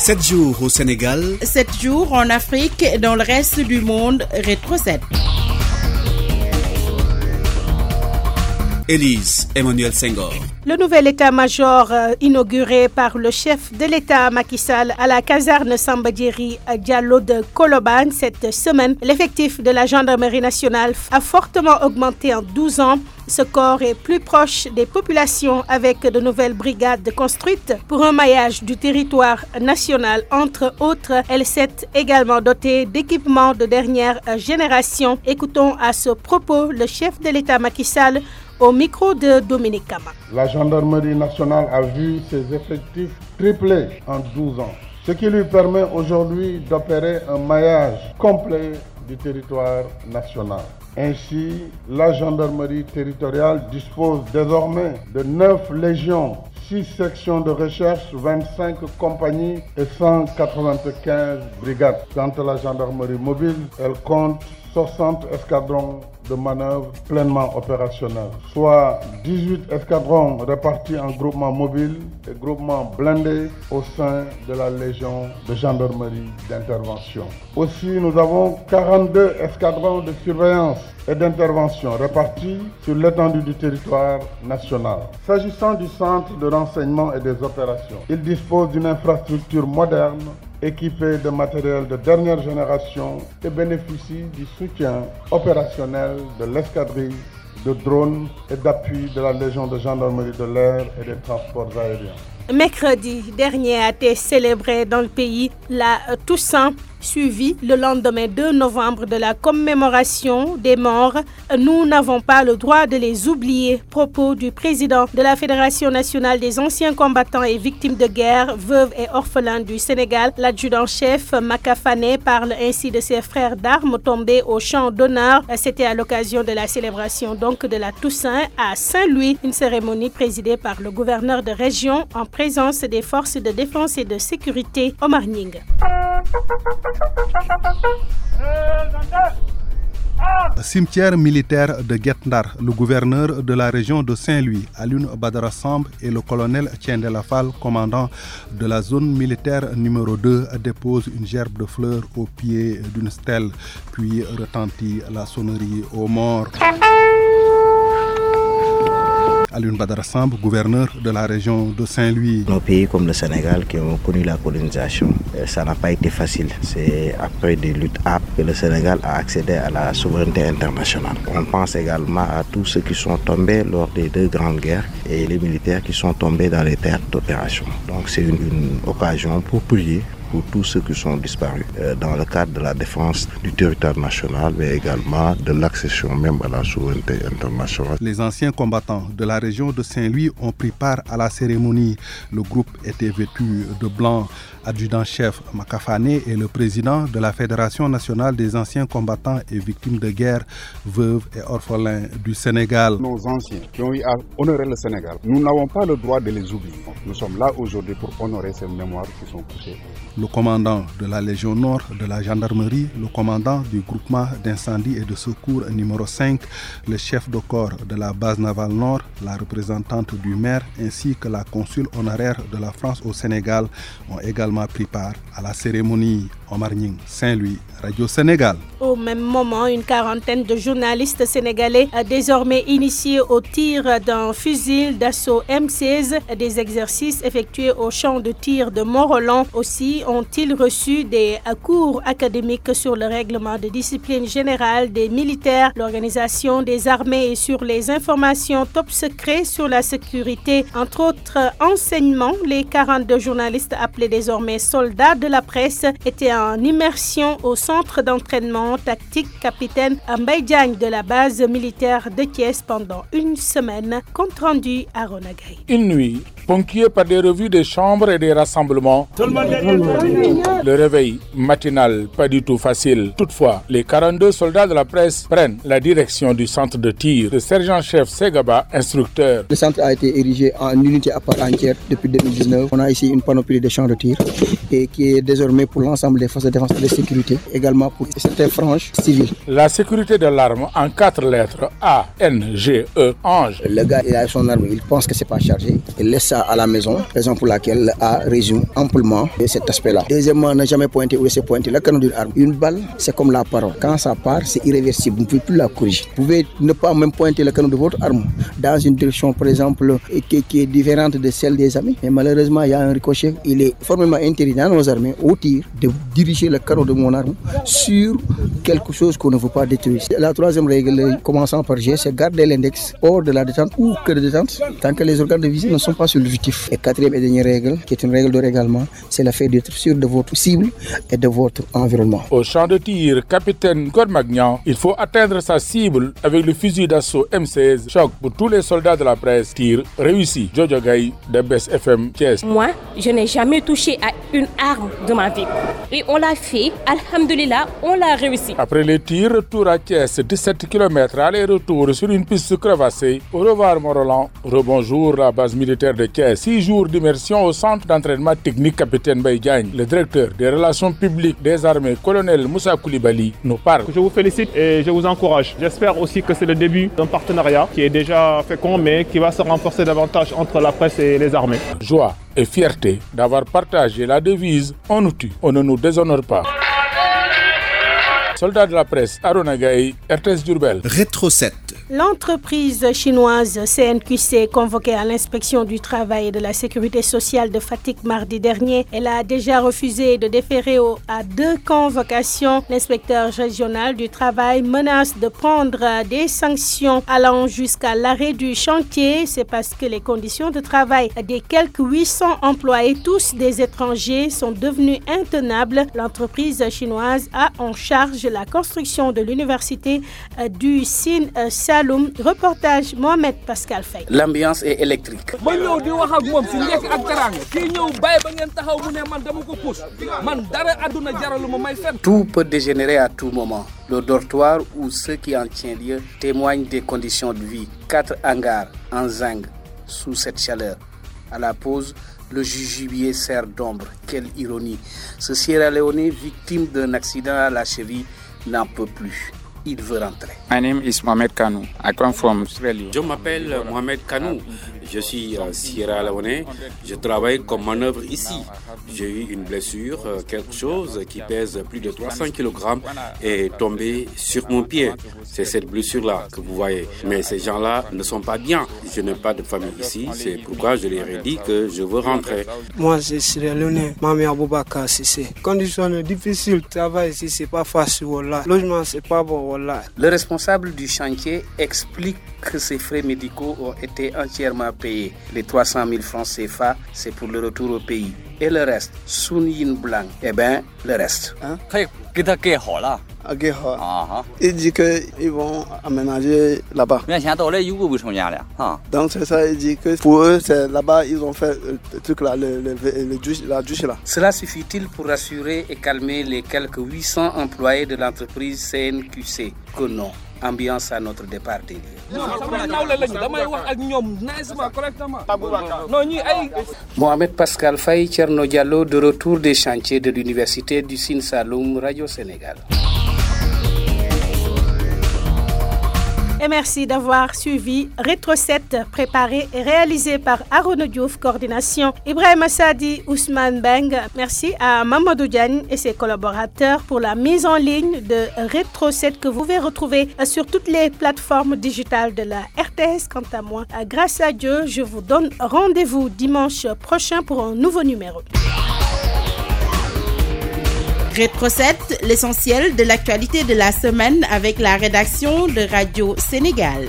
7 jours au Sénégal. 7 jours en Afrique et dans le reste du monde. Rétro 7. Élise Emmanuel Senghor. Le nouvel état-major euh, inauguré par le chef de l'État Macky Sall à la caserne Sambadjeri Diallo de Koloban cette semaine, l'effectif de la gendarmerie nationale a fortement augmenté en 12 ans. Ce corps est plus proche des populations avec de nouvelles brigades construites pour un maillage du territoire national. Entre autres, elle s'est également dotée d'équipements de dernière génération. Écoutons à ce propos le chef de l'État Macky Sall au micro de Dominique Kama. La gendarmerie nationale a vu ses effectifs tripler en 12 ans, ce qui lui permet aujourd'hui d'opérer un maillage complet du territoire national. Ainsi, la gendarmerie territoriale dispose désormais de 9 légions, 6 sections de recherche, 25 compagnies et 195 brigades. Quant à la gendarmerie mobile, elle compte 60 escadrons de manœuvre pleinement opérationnels, soit 18 escadrons répartis en groupements mobiles et groupements blindés au sein de la Légion de gendarmerie d'intervention. Aussi, nous avons 42 escadrons de surveillance et d'intervention répartis sur l'étendue du territoire national. S'agissant du centre de renseignement et des opérations, il dispose d'une infrastructure moderne équipé de matériel de dernière génération et bénéficie du soutien opérationnel de l'escadrille de drones et d'appui de la Légion de gendarmerie de l'air et des transports aériens. Mercredi dernier a été célébré dans le pays la Toussaint suivi le lendemain 2 novembre de la commémoration des morts. Nous n'avons pas le droit de les oublier. Propos du président de la Fédération nationale des anciens combattants et victimes de guerre, veuves et orphelins du Sénégal. L'adjudant-chef Makafane parle ainsi de ses frères d'armes tombés au champ d'honneur. C'était à l'occasion de la célébration donc de la Toussaint à Saint-Louis, une cérémonie présidée par le gouverneur de région en présence des forces de défense et de sécurité Omar Ning. Cimetière militaire de Guetndar, le gouverneur de la région de Saint-Louis, Alun Badara Samb et le colonel Tiendelafal, commandant de la zone militaire numéro 2, déposent une gerbe de fleurs au pied d'une stèle, puis retentit la sonnerie aux morts. Alun Badara Samb, gouverneur de la région de Saint-Louis. Nos pays comme le Sénégal qui ont connu la colonisation, ça n'a pas été facile. C'est après des luttes âpres que le Sénégal a accédé à la souveraineté internationale. On pense également à tous ceux qui sont tombés lors des deux grandes guerres et les militaires qui sont tombés dans les terres d'opération. Donc c'est une occasion pour prier pour tous ceux qui sont disparus dans le cadre de la défense du territoire national, mais également de l'accession même à la souveraineté internationale. Les anciens combattants de la région de Saint-Louis ont pris part à la cérémonie. Le groupe était vêtu de blanc. Adjudant-chef Makafane et le président de la Fédération nationale des anciens combattants et victimes de guerre, veuves et orphelins du Sénégal. Nos anciens qui ont eu à honorer le Sénégal, nous n'avons pas le droit de les oublier. Nous sommes là aujourd'hui pour honorer ces mémoires qui sont couchées le commandant de la Légion Nord de la gendarmerie, le commandant du groupement d'incendie et de secours numéro 5, le chef de corps de la base navale Nord, la représentante du maire ainsi que la consul honoraire de la France au Sénégal ont également pris part à la cérémonie. Omar Ning, Saint-Louis, Radio Sénégal. Au même moment, une quarantaine de journalistes sénégalais désormais initiés au tir d'un fusil d'assaut M16, des exercices effectués au champ de tir de Mont-Roland aussi ont-ils reçu des cours académiques sur le règlement de discipline générale des militaires, l'organisation des armées et sur les informations top secrets sur la sécurité. Entre autres enseignements, les 42 journalistes appelés désormais soldats de la presse étaient en immersion au centre d'entraînement tactique capitaine Diagne de la base militaire de Thiès pendant une semaine, compte rendu à Ronagay. Une nuit, ponctuée par des revues des chambres et des rassemblements. Le réveil matinal, pas du tout facile. Toutefois, les 42 soldats de la presse prennent la direction du centre de tir. Le sergent-chef Segaba, instructeur. Le centre a été érigé en unité à part entière depuis 2019. On a ici une panoplie de champs de tir et qui est désormais pour l'ensemble des forces de défense et de sécurité, également pour certaines franges civiles. La sécurité de l'arme en quatre lettres A, N, G, E, Ange. Le gars, il a son arme, il pense que c'est pas chargé, il laisse à la maison, raison pour laquelle a résumé amplement cet aspect-là. Deuxièmement, ne jamais pointer où c'est pointé le canon d'une arme. Une balle, c'est comme la parole. Quand ça part, c'est irréversible. Vous ne pouvez plus la corriger. Vous pouvez ne pas même pointer le canon de votre arme dans une direction, par exemple, qui, qui est différente de celle des amis. Mais malheureusement, il y a un ricochet. Il est formellement interdit dans nos armées, au tir, de diriger le canon de mon arme sur quelque chose qu'on ne veut pas détruire. La troisième règle, commençant par G, c'est garder l'index hors de la détente ou que de détente, tant que les organes de visée ne sont pas sur l'objectif. Et quatrième et dernière règle, qui est une règle de règlement, c'est le fait d'être sûr de votre cible et de votre environnement. Au champ de tir, capitaine Gormagnan, il faut atteindre sa cible avec le fusil d'assaut M16. Choc pour tous les soldats de la presse. Tir réussi. Jojo Gaï de BES FM Thiès. Moi, je n'ai jamais touché à une arme de ma vie. Et on l'a fait. Alhamdulillah, on l'a réussi. Après les tirs, retour à Thiès, 17 km aller-retour sur une piste crevassée. Au revoir Morolan. Rebonjour la base militaire de Thiès. Six jours d'immersion au centre d'entraînement technique capitaine Baïdiagne. Le directeur des relations publiques des armées, colonel Moussa Koulibaly, nous parle. Je vous félicite et je vous encourage. J'espère aussi que c'est le début d'un partenariat qui est déjà fécond mais qui va se renforcer davantage entre la presse et les armées. Joie et fierté d'avoir partagé la devise On nous tue, on ne nous déshonore pas. Soldat de la presse, Aronagaï, RTS Durbel. Rétro 7. L'entreprise chinoise CNQC convoquée à l'inspection du travail et de la sécurité sociale de Fatigue mardi dernier, elle a déjà refusé de déférer à deux convocations. L'inspecteur régional du travail menace de prendre des sanctions allant jusqu'à l'arrêt du chantier. C'est parce que les conditions de travail des quelques 800 employés, tous des étrangers, sont devenues intenables. L'entreprise chinoise a en charge la construction de l'université du Sin Saloum. Reportage Mohamed Pascal Faye. L'ambiance est électrique. Tout peut dégénérer à tout moment. Le dortoir ou ce qui en tient lieu témoignent des conditions de vie. Quatre hangars en zinc sous cette chaleur. À la pause, le jujubier sert d'ombre. Quelle ironie. Ce Sierra Leone, victime d'un accident à la cheville, n'en peut plus. Il veut rentrer. My name is Mohamed Kanou. I come from Australia. Je m'appelle Mohamed Kanou. Je suis euh, Sierra Leone. Je travaille comme manœuvre ici. J'ai eu une blessure, euh, quelque chose qui pèse plus de 300 kg est tombé sur mon pied. C'est cette blessure-là que vous voyez. Mais ces gens-là ne sont pas bien. Je n'ai pas de famille ici. C'est pourquoi je leur ai dit que je veux rentrer. Moi, c'est Sierra Leone. Mami Aboubaka, c'est Conditions difficiles. Travail ici, c'est pas facile. Voilà. Logement, c'est pas bon. Le responsable du chantier explique que ces frais médicaux ont été entièrement payés. Les 300 000 francs CFA, c'est pour le retour au pays. Et le reste, Sun Yin Blanc, eh bien, le reste. Hein? Il dit qu'ils vont aménager là-bas. Donc c'est ça, il dit que pour eux, c'est là-bas, ils ont fait le truc là, le, le, le, douche, la douche là. Cela suffit-il pour rassurer et calmer les quelques 800 employés de l'entreprise CNQC Que non. Ambiance à notre départ. Mohamed Pascal Faye, Tcherno Diallo, de retour des chantiers de l'université du Sin Saloum, Radio Sénégal. Et merci d'avoir suivi Rétro 7, préparé et réalisé par Arono Diouf, coordination Ibrahim Assadi, Ousmane Beng. Merci à Mamadou Diagne et ses collaborateurs pour la mise en ligne de Rétro 7 que vous pouvez retrouver sur toutes les plateformes digitales de la RTS. Quant à moi, grâce à Dieu, je vous donne rendez-vous dimanche prochain pour un nouveau numéro. Rétro 7, l'essentiel de l'actualité de la semaine avec la rédaction de Radio Sénégal.